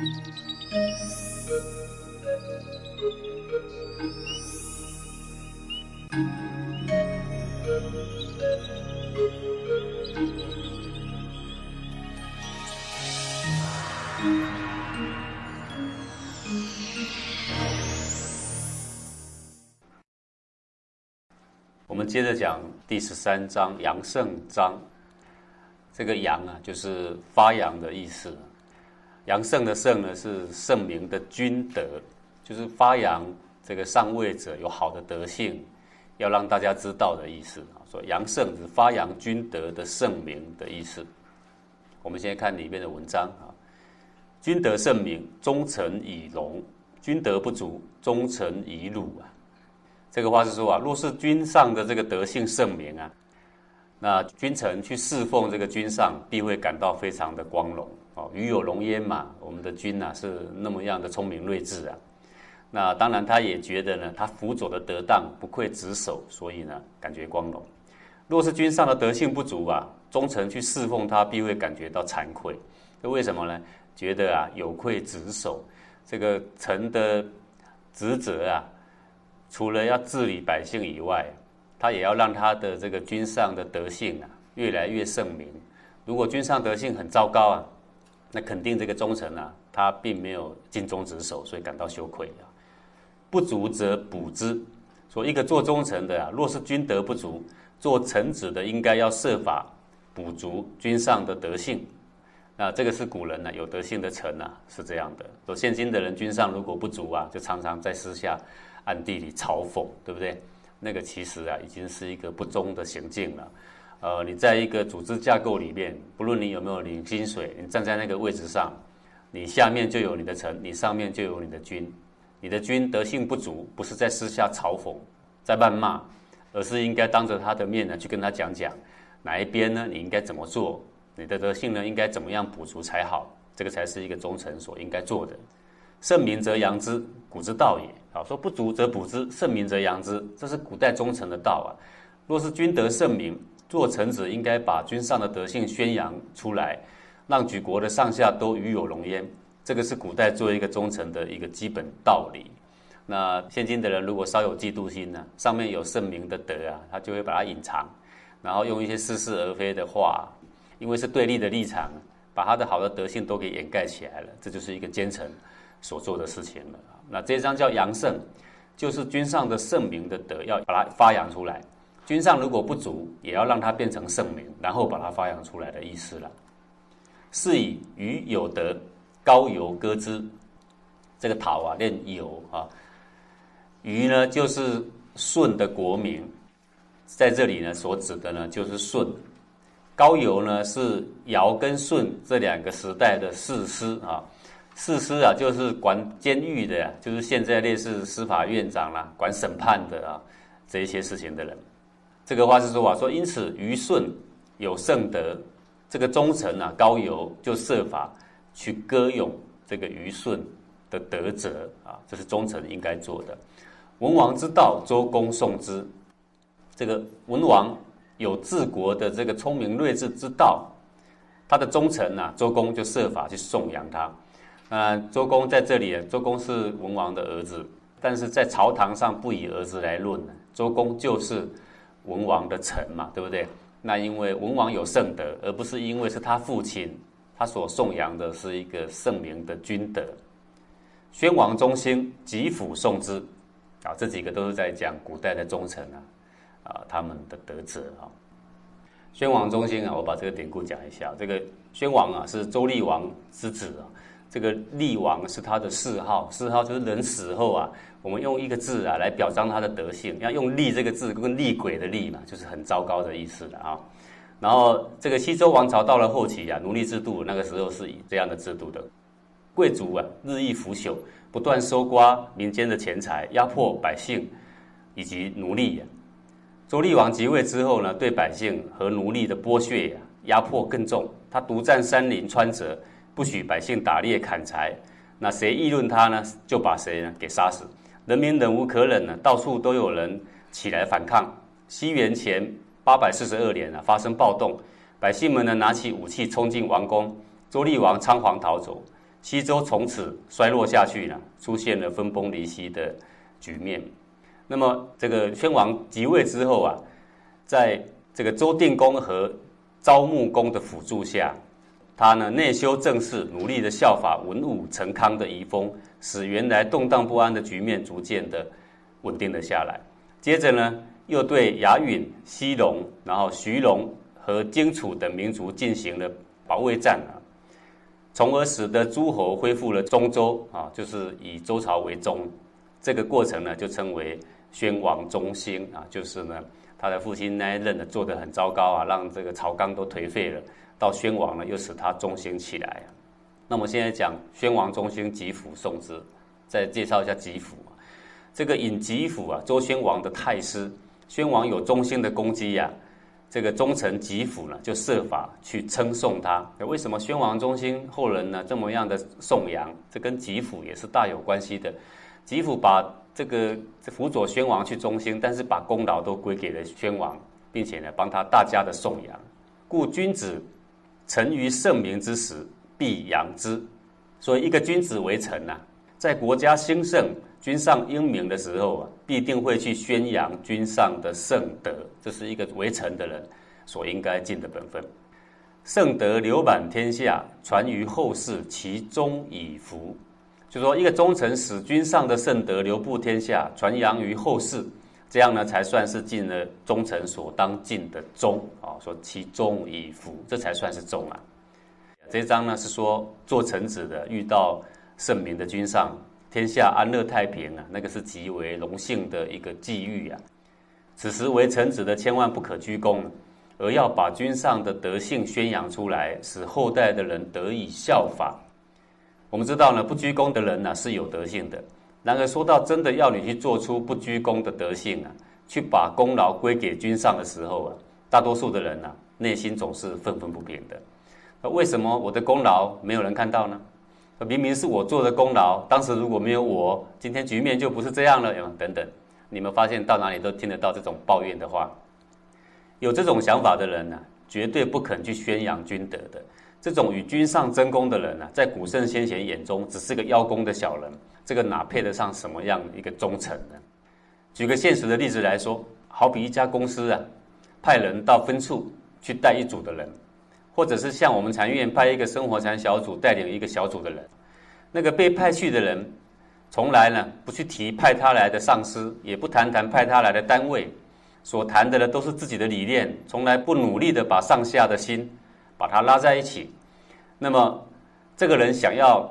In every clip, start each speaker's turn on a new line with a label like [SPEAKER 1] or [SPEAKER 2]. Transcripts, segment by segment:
[SPEAKER 1] 我们接着讲第十三章阳盛章。这个阳啊，就是发扬的意思。阳盛的盛呢，是圣明的君德，就是发扬这个上位者有好的德性，要让大家知道的意思啊。说阳盛是发扬君德的圣明的意思。我们先看里面的文章啊，君德圣明，忠臣以荣；君德不足，忠臣以辱啊。这个话是说啊，若是君上的这个德性圣明啊，那君臣去侍奉这个君上，必会感到非常的光荣哦。鱼有龙焉嘛，我们的君呐是那么样的聪明睿智啊。那当然，他也觉得呢，他辅佐的得当，不愧职守，所以呢，感觉光荣。若是君上的德性不足啊，忠臣去侍奉他，必会感觉到惭愧。这为什么呢？觉得啊，有愧职守，这个臣的职责啊。除了要治理百姓以外，他也要让他的这个君上的德性啊越来越盛名。如果君上德性很糟糕啊，那肯定这个忠臣啊，他并没有尽忠职守，所以感到羞愧啊。不足则补之，说一个做忠臣的啊，若是君德不足，做臣子的应该要设法补足君上的德性。那这个是古人呢，有德性的臣啊是这样的。说现今的人君上如果不足啊，就常常在私下。暗地里嘲讽，对不对？那个其实啊，已经是一个不忠的行径了。呃，你在一个组织架构里面，不论你有没有领薪水，你站在那个位置上，你下面就有你的臣，你上面就有你的君。你的君德性不足，不是在私下嘲讽、在谩骂，而是应该当着他的面呢，去跟他讲讲哪一边呢，你应该怎么做，你的德性呢，应该怎么样补足才好。这个才是一个忠臣所应该做的。圣明则扬之，古之道也。好说不足则补之，圣明则扬之，这是古代忠臣的道啊。若是君德圣明，做臣子应该把君上的德性宣扬出来，让举国的上下都与有荣焉。这个是古代作为一个忠臣的一个基本道理。那现今的人如果稍有嫉妒心呢，上面有圣明的德啊，他就会把它隐藏，然后用一些似是而非的话，因为是对立的立场，把他的好的德性都给掩盖起来了。这就是一个奸臣所做的事情了。那这张叫阳盛，就是君上的圣明的德，要把它发扬出来。君上如果不足，也要让它变成圣名，然后把它发扬出来的意思了。是以于有德，高游歌之。这个陶啊，念有啊。于呢，就是舜的国名，在这里呢，所指的呢，就是舜。高邮呢，是尧跟舜这两个时代的士师啊。士师啊，就是管监狱的，就是现在类似司法院长啦，管审判的啊，这一些事情的人。这个话是说啊，说因此虞舜有圣德，这个忠臣啊高邮就设法去歌咏这个虞舜的德泽啊，这是忠臣应该做的。文王之道，周公颂之。这个文王有治国的这个聪明睿智之道，他的忠臣呐，周公就设法去颂扬他。那周公在这里，周公是文王的儿子，但是在朝堂上不以儿子来论周公就是文王的臣嘛，对不对？那因为文王有圣德，而不是因为是他父亲，他所颂扬的是一个圣明的君德。宣王中兴，吉甫颂之，啊，这几个都是在讲古代的忠臣啊，啊，他们的德泽啊。宣王中兴啊，我把这个典故讲一下，这个宣王啊是周厉王之子啊。这个厉王是他的谥号，谥号就是人死后啊，我们用一个字啊来表彰他的德性，要用厉这个字，跟厉鬼的厉嘛，就是很糟糕的意思的啊。然后这个西周王朝到了后期啊，奴隶制度那个时候是以这样的制度的，贵族啊日益腐朽，不断搜刮民间的钱财，压迫百姓以及奴隶。周厉王即位之后呢，对百姓和奴隶的剥削呀压迫更重，他独占山林川泽。不许百姓打猎砍柴，那谁议论他呢？就把谁呢给杀死。人民忍无可忍呢，到处都有人起来反抗。西元前八百四十二年啊，发生暴动，百姓们呢拿起武器冲进王宫，周厉王仓皇逃走。西周从此衰落下去了，出现了分崩离析的局面。那么这个宣王即位之后啊，在这个周定公和昭穆公的辅助下，他呢内修政事，努力的效法文武成康的遗风，使原来动荡不安的局面逐渐的稳定了下来。接着呢，又对雅允、西戎，然后徐戎和荆楚等民族进行了保卫战啊。从而使得诸侯恢复了中周啊，就是以周朝为宗，这个过程呢就称为宣王中兴啊，就是呢他的父亲那一任呢做得很糟糕啊，让这个朝纲都颓废了，到宣王呢又使他中兴起来啊。那么现在讲宣王中兴吉府宋之，再介绍一下吉府这个尹吉府啊，周宣王的太师，宣王有中兴的功绩呀。这个忠臣吉甫呢，就设法去称颂他。为什么宣王中兴后人呢这么样的颂扬？这跟吉甫也是大有关系的。吉甫把这个辅佐宣王去中兴，但是把功劳都归给了宣王，并且呢帮他大家的颂扬。故君子臣于圣明之时，必扬之。所以一个君子为臣呐，在国家兴盛。君上英明的时候啊，必定会去宣扬君上的圣德，这是一个为臣的人所应该尽的本分。圣德流满天下，传于后世，其中以福。就说一个忠臣使君上的圣德流布天下，传扬于后世，这样呢才算是尽了忠臣所当尽的忠啊。说其忠以福，这才算是忠啊。这一章呢是说做臣子的遇到圣明的君上。天下安乐太平啊，那个是极为荣幸的一个际遇啊。此时为臣子的千万不可居功，而要把君上的德性宣扬出来，使后代的人得以效法。我们知道呢，不居功的人呢是有德性的。然而说到真的要你去做出不居功的德性啊，去把功劳归给君上的时候啊，大多数的人呢内心总是愤愤不平的。那为什么我的功劳没有人看到呢？明明是我做的功劳，当时如果没有我，今天局面就不是这样了。等等，你们发现到哪里都听得到这种抱怨的话。有这种想法的人呢，绝对不肯去宣扬君德的。这种与君上争功的人呢，在古圣先贤眼中，只是个邀功的小人。这个哪配得上什么样一个忠诚呢？举个现实的例子来说，好比一家公司啊，派人到分处去带一组的人。或者是像我们禅院派一个生活禅小组带领一个小组的人，那个被派去的人，从来呢不去提派他来的上司，也不谈谈派他来的单位，所谈的呢都是自己的理念，从来不努力的把上下的心把他拉在一起。那么这个人想要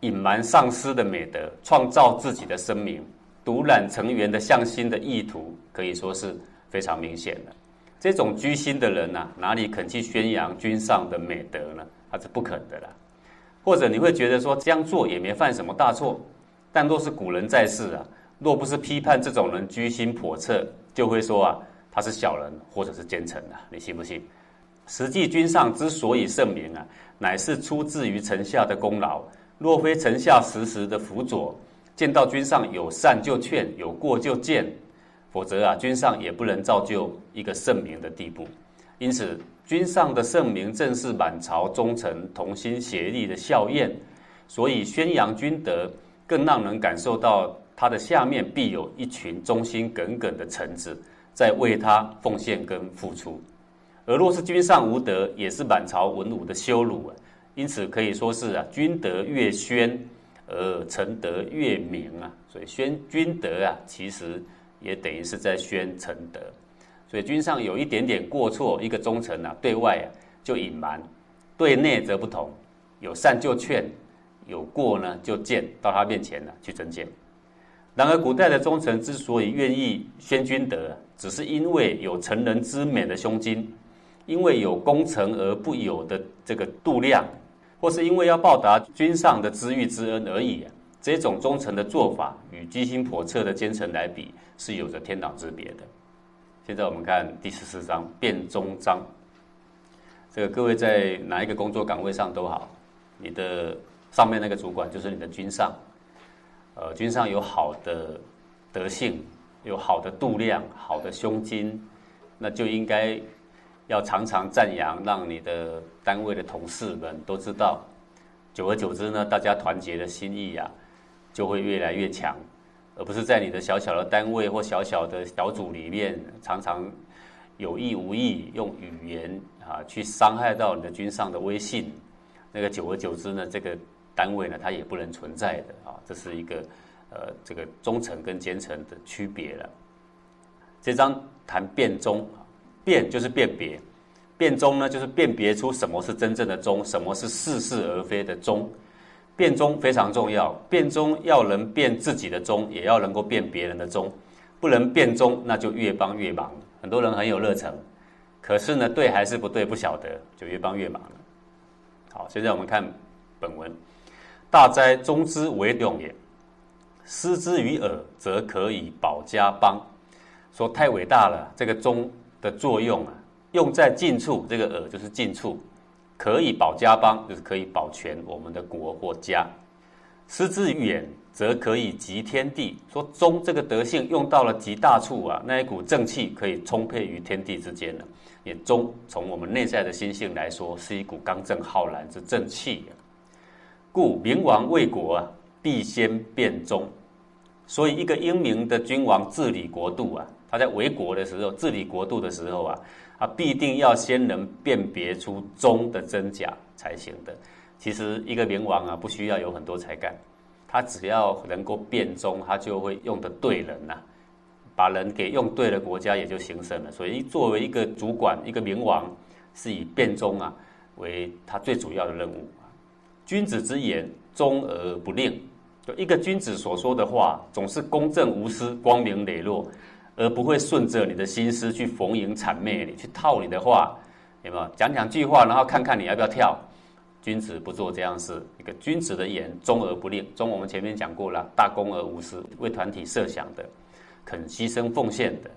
[SPEAKER 1] 隐瞒上司的美德，创造自己的声名，独揽成员的向心的意图，可以说是非常明显的。这种居心的人呐，哪里肯去宣扬君上的美德呢？他是不肯的啦。或者你会觉得说这样做也没犯什么大错，但若是古人在世啊，若不是批判这种人居心叵测，就会说啊他是小人或者是奸臣啊，你信不信？实际君上之所以盛名啊，乃是出自于臣下的功劳。若非臣下时时的辅佐，见到君上有善就劝，有过就谏。否则啊，君上也不能造就一个圣明的地步。因此，君上的圣明正是满朝忠臣同心协力的效验。所以，宣扬君德，更让人感受到他的下面必有一群忠心耿耿的臣子在为他奉献跟付出。而若是君上无德，也是满朝文武的羞辱啊。因此，可以说是啊，君德越宣，而臣德越明啊。所以，宣君德啊，其实。也等于是在宣臣德，所以君上有一点点过错，一个忠臣啊，对外啊就隐瞒，对内则不同，有善就劝，有过呢就谏，到他面前呢去争谏。然而古代的忠臣之所以愿意宣君德，只是因为有成人之美的胸襟，因为有功成而不有的这个度量，或是因为要报答君上的知遇之恩而已。这种忠诚的做法与居心叵测的奸臣来比。是有着天壤之别的。现在我们看第十四章变中章。这个各位在哪一个工作岗位上都好，你的上面那个主管就是你的君上。呃，君上有好的德性，有好的度量，好的胸襟，那就应该要常常赞扬，让你的单位的同事们都知道，久而久之呢，大家团结的心意啊，就会越来越强，而不是在你的小小的单位或小小的小组里面，常常有意无意用语言啊去伤害到你的君上的威信。那个久而久之呢，这个单位呢，它也不能存在的啊。这是一个呃，这个忠诚跟奸臣的区别了。这张谈变忠，辨就是辨别，辨忠呢就是辨别出什么是真正的忠，什么是似是而非的忠。辨忠非常重要，辨忠要能辨自己的忠，也要能够辨别人的忠。不能辨忠，那就越帮越忙。很多人很有热忱，可是呢，对还是不对不晓得，就越帮越忙了。好，现在我们看本文，大哉忠之为用也，失之于耳，则可以保家邦。说太伟大了，这个忠的作用啊，用在近处，这个耳就是近处，可以保家邦，就是可以保全我们的国或家；失之于远，则可以及天地。说忠这个德性用到了极大处啊，那一股正气可以充沛于天地之间了。也忠从我们内在的心性来说，是一股刚正浩然之正气。故明王为国啊，必先变忠。所以一个英明的君王治理国度啊。他在为国的时候，治理国度的时候啊，他必定要先能辨别出忠的真假才行的。其实一个明王啊，不需要有很多才干，他只要能够辨忠，他就会用的对人呐，把人给用对了，国家也就兴盛了。所以作为一个主管，一个明王，是以辨忠啊为他最主要的任务。君子之言，忠而不令。就一个君子所说的话，总是公正无私、光明磊落。而不会顺着你的心思去逢迎谄媚你，去套你的话，有没有？讲两句话，然后看看你要不要跳。君子不做这样事。一个君子的言，忠而不吝。忠，我们前面讲过了，大公而无私，为团体设想的，肯牺牲奉献的。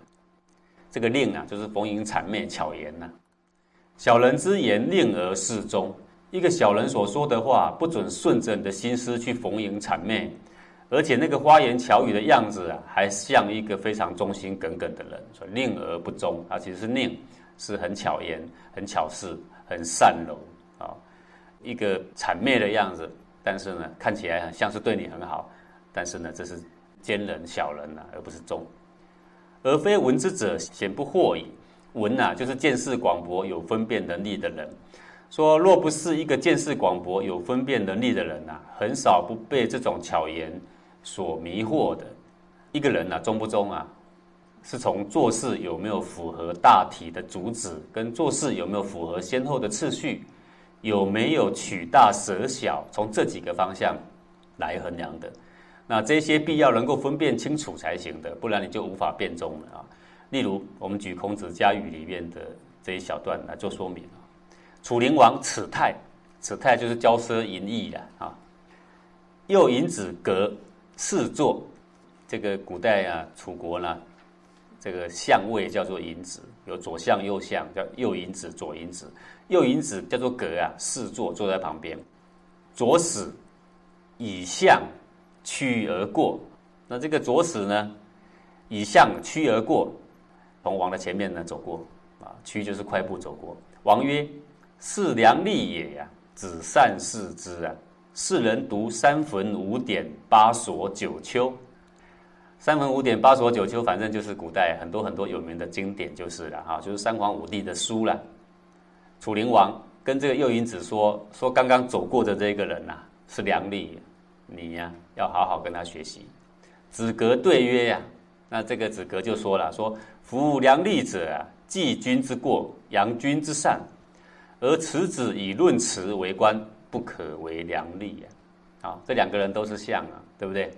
[SPEAKER 1] 这个令啊，就是逢迎谄媚巧言呐。小人之言，令而事忠。一个小人所说的话，不准顺着你的心思去逢迎谄媚。而且那个花言巧语的样子啊，还像一个非常忠心耿耿的人。说宁而不忠，啊，其实是宁，是很巧言、很巧事、很善柔啊，一个谄媚的样子。但是呢，看起来像是对你很好，但是呢，这是奸人、小人呐，而不是忠。而非闻之者，显不惑矣。闻呐，就是见识广博、有分辨能力的人。说若不是一个见识广博、有分辨能力的人呐，很少不被这种巧言。所迷惑的一个人呢，忠不忠啊？是从做事有没有符合大体的主旨，跟做事有没有符合先后的次序，有没有取大舍小，从这几个方向来衡量的。那这些必要能够分辨清楚才行的，不然你就无法辨忠了啊。例如，我们举孔子家语里面的这一小段来做说明啊。楚灵王此泰，此泰就是骄奢淫逸的啊。又引子革。四座，这个古代啊，楚国呢，这个相位叫做尹子，有左相右相，叫右尹子、左尹子。右尹子叫做格啊，四座坐在旁边，左使以相趋而过。那这个左使呢，以相趋而过，从王的前面呢走过啊，趋就是快步走过。王曰：“是良力也呀，子善视之啊。”世人读三坟五典八所九丘，三坟五典八所九丘，反正就是古代很多很多有名的经典就是了哈，就是三皇五帝的书了。楚灵王跟这个右尹子说说，刚刚走过的这个人呐是梁吏，你呀要好好跟他学习。子格对曰呀，那这个子格就说了说，夫良吏者啊，记君之过，扬君之善，而此子以论辞为官。不可为良吏呀！啊，这两个人都是相啊，对不对？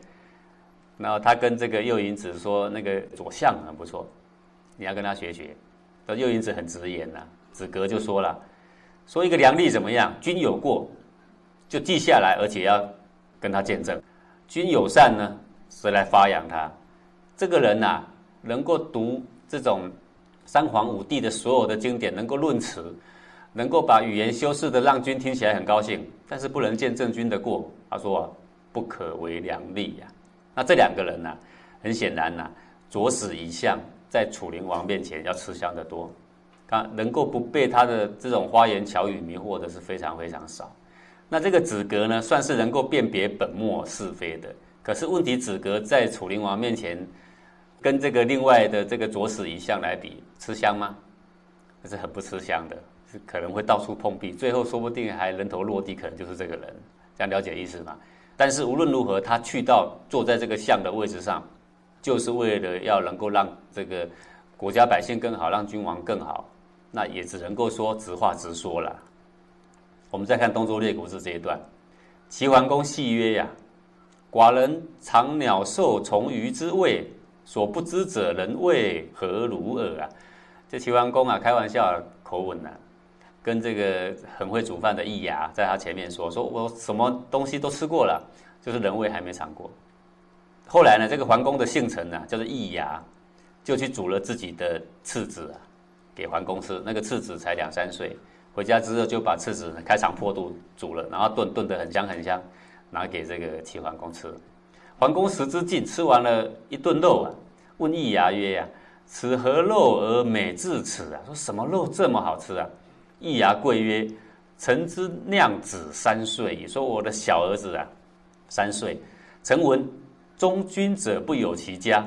[SPEAKER 1] 然后他跟这个右尹子说：“那个左相很不错，你要跟他学学。”这右尹子很直言呐，子格就说了：“说一个良吏怎么样？君有过，就记下来，而且要跟他见证；君有善呢，是来发扬他。这个人呐，能够读这种三皇五帝的所有的经典，能够论词。”能够把语言修饰的让君听起来很高兴，但是不能见证君的过。他说：“不可为良吏呀。”那这两个人呢？很显然呐，左使一向在楚灵王面前要吃香的多。他能够不被他的这种花言巧语迷惑的是非常非常少。那这个子格呢，算是能够辨别本末是非的。可是问题，子格在楚灵王面前，跟这个另外的这个左史一相来比，吃香吗？这是很不吃香的，可能会到处碰壁，最后说不定还人头落地，可能就是这个人。这样了解意思吗？但是无论如何，他去到坐在这个相的位置上，就是为了要能够让这个国家百姓更好，让君王更好，那也只能够说直话直说了。我们再看东周列国志这一段，齐桓公戏曰：“呀，寡人尝鸟兽虫鱼之味，所不知者人谓何如耳啊？”这齐桓公啊，开玩笑口吻呢，跟这个很会煮饭的易牙在他前面说：“说我什么东西都吃过了，就是人味还没尝过。”后来呢，这个桓公的姓陈呢，叫做易牙，就去煮了自己的次子啊，给桓公吃。那个次子才两三岁。回家之后就把次子开肠破肚煮了，然后炖炖得很香很香，拿给这个齐桓公吃。桓公食之尽，吃完了一顿肉啊，问易牙曰：“呀，此何肉而美至此啊？说什么肉这么好吃啊？”易牙跪曰：“臣之酿子三岁。”说我的小儿子啊，三岁。臣闻忠君者不有其家，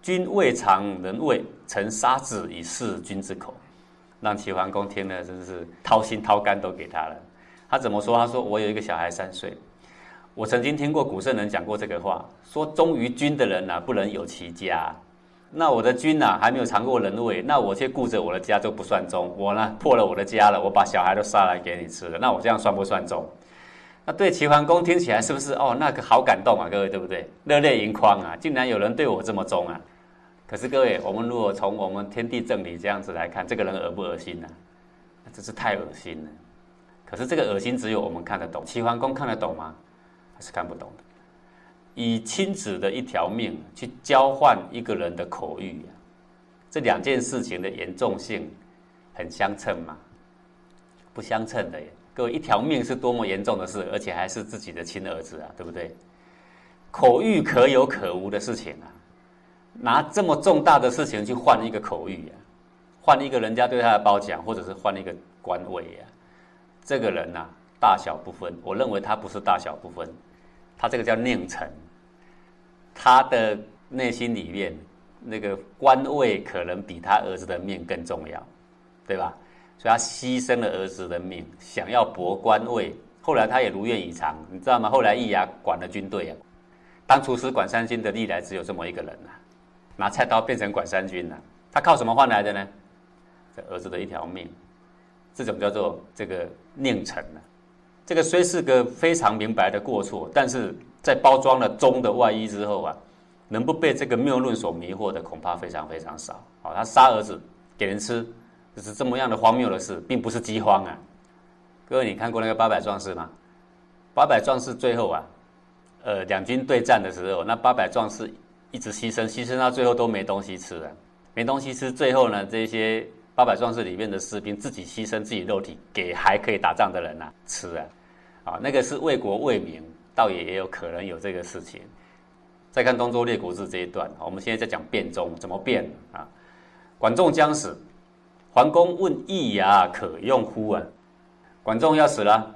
[SPEAKER 1] 君未尝人味，臣杀子以示君之口。让齐桓公听了，真是掏心掏肝都给他了。他怎么说？他说：“我有一个小孩三岁，我曾经听过古圣人讲过这个话，说忠于君的人呐，不能有其家。那我的君呐，还没有尝过人味，那我却顾着我的家，就不算忠。我呢，破了我的家了，我把小孩都杀来给你吃了，那我这样算不算忠？那对齐桓公听起来是不是？哦，那个好感动啊，各位对不对？热泪盈眶啊，竟然有人对我这么忠啊！”可是各位，我们如果从我们天地正理这样子来看，这个人恶不恶心呢？真是太恶心了。可是这个恶心只有我们看得懂，齐桓公看得懂吗？还是看不懂的。以亲子的一条命去交换一个人的口欲，这两件事情的严重性很相称吗？不相称的耶。各位，一条命是多么严重的事，而且还是自己的亲儿子啊，对不对？口欲可有可无的事情啊。拿这么重大的事情去换一个口欲呀，换一个人家对他的褒奖，或者是换一个官位呀，这个人呐，大小不分。我认为他不是大小不分，他这个叫佞臣，他的内心里面那个官位可能比他儿子的命更重要，对吧？所以他牺牲了儿子的命，想要博官位。后来他也如愿以偿，你知道吗？后来易牙管了军队啊，当厨师管三军的历来只有这么一个人呐。拿菜刀变成管三军了，他靠什么换来的呢？这儿子的一条命，这种叫做这个佞臣呢。这个虽是个非常明白的过错，但是在包装了忠的外衣之后啊，能不被这个谬论所迷惑的，恐怕非常非常少。好，他杀儿子给人吃，就是这么样的荒谬的事，并不是饥荒啊。各位，你看过那个八百壮士吗？八百壮士最后啊，呃，两军对战的时候，那八百壮士。一直牺牲，牺牲到最后都没东西吃了，没东西吃。最后呢，这些八百壮士里面的士兵自己牺牲自己肉体给还可以打仗的人呐吃啊，啊，那个是为国为民，倒也也有可能有这个事情。再看东周列国志这一段，我们现在在讲变中怎么变啊？管仲将死，桓公问易牙可用乎啊？管仲要死了，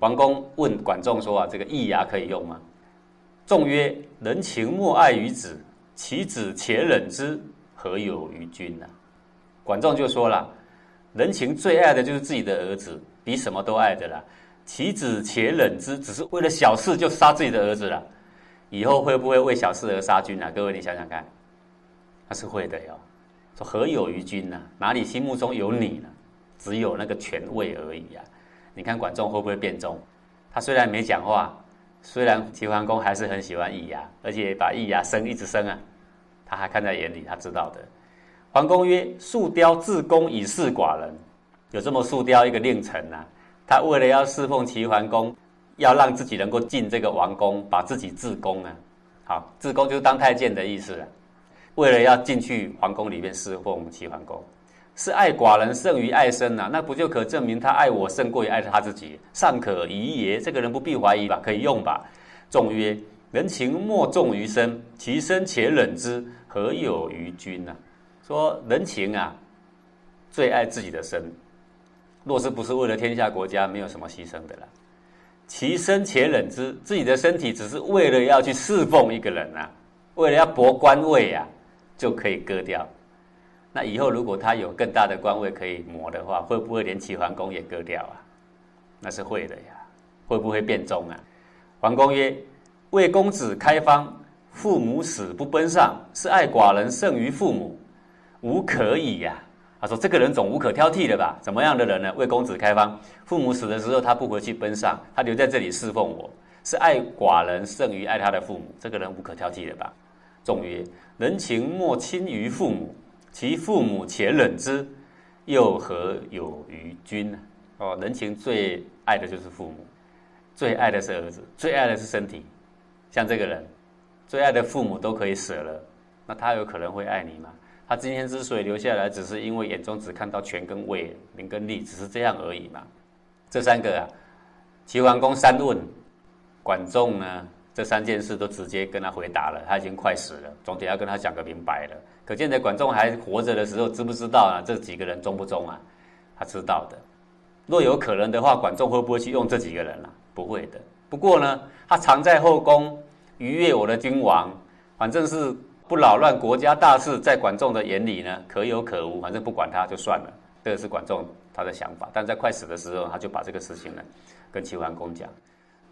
[SPEAKER 1] 桓公问管仲说啊，这个易牙可以用吗？仲曰：“人情莫爱于子，其子且忍之，何有于君呢？”管仲就说了：“人情最爱的就是自己的儿子，比什么都爱的啦。其子且忍之，只是为了小事就杀自己的儿子了，以后会不会为小事而杀君呢？各位，你想想看，他是会的哟。说何有于君呢？哪里心目中有你呢？只有那个权位而已啊！你看管仲会不会变忠？他虽然没讲话。”虽然齐桓公还是很喜欢易牙，而且把易牙生一直生啊，他还看在眼里，他知道的。桓公曰：“树雕自宫以示寡人，有这么树雕一个令臣呐，他为了要侍奉齐桓公，要让自己能够进这个王宫，把自己自宫啊，好，自宫就是当太监的意思了。为了要进去皇宫里面侍奉齐桓公。”是爱寡人胜于爱生呐，那不就可证明他爱我胜过于爱他自己？尚可疑也，这个人不必怀疑吧？可以用吧？仲曰：人情莫重于身，其身且忍之，何有于君呢？说人情啊，最爱自己的身。若是不是为了天下国家，没有什么牺牲的了。其身且忍之，自己的身体只是为了要去侍奉一个人啊，为了要博官位啊，就可以割掉。那以后如果他有更大的官位可以磨的话，会不会连齐桓公也割掉啊？那是会的呀。会不会变忠啊？桓公曰：“为公子开方，父母死不奔上，是爱寡人胜于父母，无可以呀。”他说：“这个人总无可挑剔的吧？怎么样的人呢？为公子开方，父母死的时候他不回去奔丧，他留在这里侍奉我，是爱寡人胜于爱他的父母。这个人无可挑剔的吧？”仲曰：“人情莫亲于父母，其父母且忍之，又何有于君呢？”哦，人情最爱的就是父母，最爱的是儿子，最爱的是身体。像这个人，最爱的父母都可以舍了，那他有可能会爱你吗？他今天之所以留下来，只是因为眼中只看到权跟位、名跟利，只是这样而已嘛。这三个啊，齐桓公三问，管仲呢，这三件事都直接跟他回答了。他已经快死了，总得要跟他讲个明白了。可见在管仲还活着的时候，知不知道啊？这几个人忠不忠啊？他知道的。若有可能的话，管仲会不会去用这几个人啊？不会的。不过呢，他常在后宫逾越我的君王，反正是。不扰乱国家大事，在管仲的眼里呢，可有可无，反正不管他就算了。这个是管仲他的想法。但在快死的时候，他就把这个事情呢，跟齐桓公讲。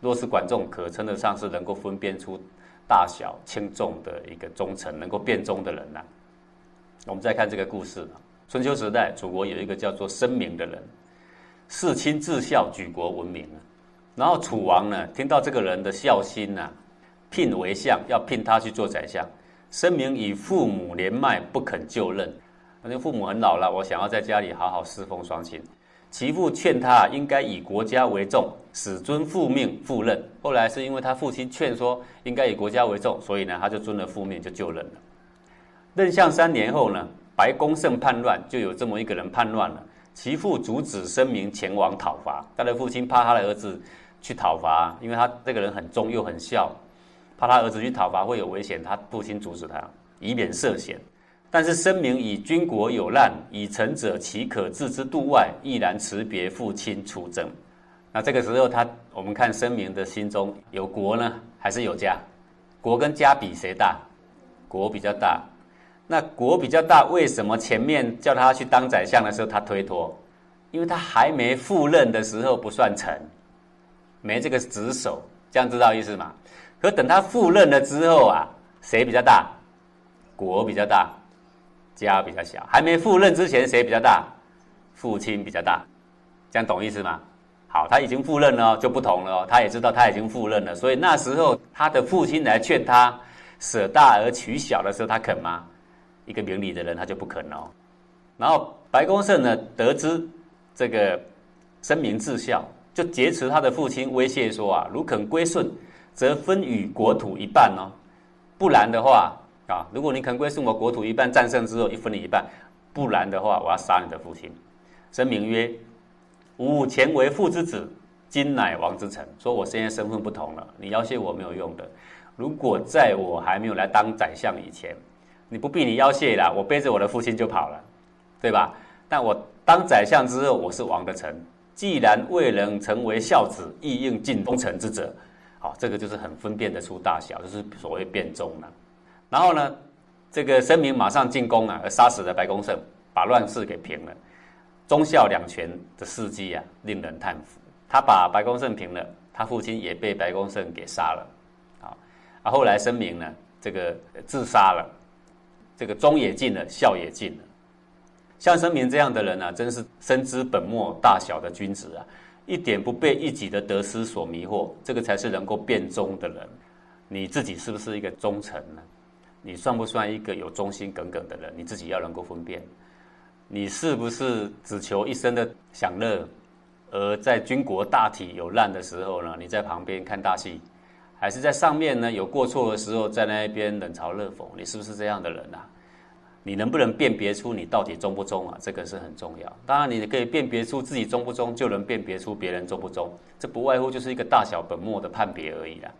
[SPEAKER 1] 若是管仲，可称得上是能够分辨出大小轻重的一个忠臣，能够辨忠的人呐。我们再看这个故事春秋时代，楚国有一个叫做申明的人，事亲至孝，举国闻名然后楚王呢，听到这个人的孝心呐，聘为相，要聘他去做宰相。声明以父母年迈不肯就任，反正父母很老了，我想要在家里好好侍奉双亲。其父劝他应该以国家为重，使尊父命赴任。后来是因为他父亲劝说应该以国家为重，所以呢他就遵了父命就就任了。任相三年后呢，白公胜叛乱，就有这么一个人叛乱了。其父阻止声明前往讨伐，他的父亲怕他的儿子去讨伐，因为他这个人很忠又很孝。怕他儿子去讨伐会有危险，他父亲阻止他，以免涉险。但是声明以军国有难，以臣者岂可置之度外？毅然辞别父亲出征。那这个时候，他我们看声明的心中有国呢，还是有家？国跟家比谁大？国比较大。那国比较大，为什么前面叫他去当宰相的时候他推脱？因为他还没赴任的时候不算臣，没这个职守，这样知道意思吗？可等他赴任了之后啊，谁比较大？国比较大，家比较小。还没赴任之前，谁比较大？父亲比较大。这样懂意思吗？好，他已经赴任了，就不同了。他也知道他已经赴任了，所以那时候他的父亲来劝他舍大而取小的时候，他肯吗？一个明理的人，他就不肯哦。然后白公胜呢，得知这个声明至孝，就劫持他的父亲，威胁说啊，如肯归顺。则分与国土一半哦，不然的话啊，如果你肯归顺我国土一半，战胜之后一分你一半，不然的话，我要杀你的父亲。声明曰：吾前为父之子，今乃王之臣。说我现在身份不同了，你要挟我没有用的。如果在我还没有来当宰相以前，你不必你要挟了，我背着我的父亲就跑了，对吧？但我当宰相之后，我是王的臣，既然未能成为孝子，亦应尽忠臣之责。好，这个就是很分辨得出大小，就是所谓变忠了。然后呢，这个申明马上进宫啊，而杀死了白公胜，把乱世给平了。忠孝两全的事迹啊，令人叹服。他把白公胜平了，他父亲也被白公胜给杀了。啊，后来申明呢，这个自杀了，这个忠也尽了，孝也尽了。像申明这样的人呢，真是深知本末大小的君子啊。一点不被一己的得失所迷惑，这个才是能够变忠的人。你自己是不是一个忠臣呢？你算不算一个有忠心耿耿的人？你自己要能够分辨。你是不是只求一生的享乐，而在军国大体有难的时候呢？你在旁边看大戏，还是在上面呢？有过错的时候，在那边冷嘲热讽？你是不是这样的人啊？你能不能辨别出你到底忠不忠啊？这个是很重要。当然，你可以辨别出自己忠不忠，就能辨别出别人忠不忠。这不外乎就是一个大小本末的判别而已啦。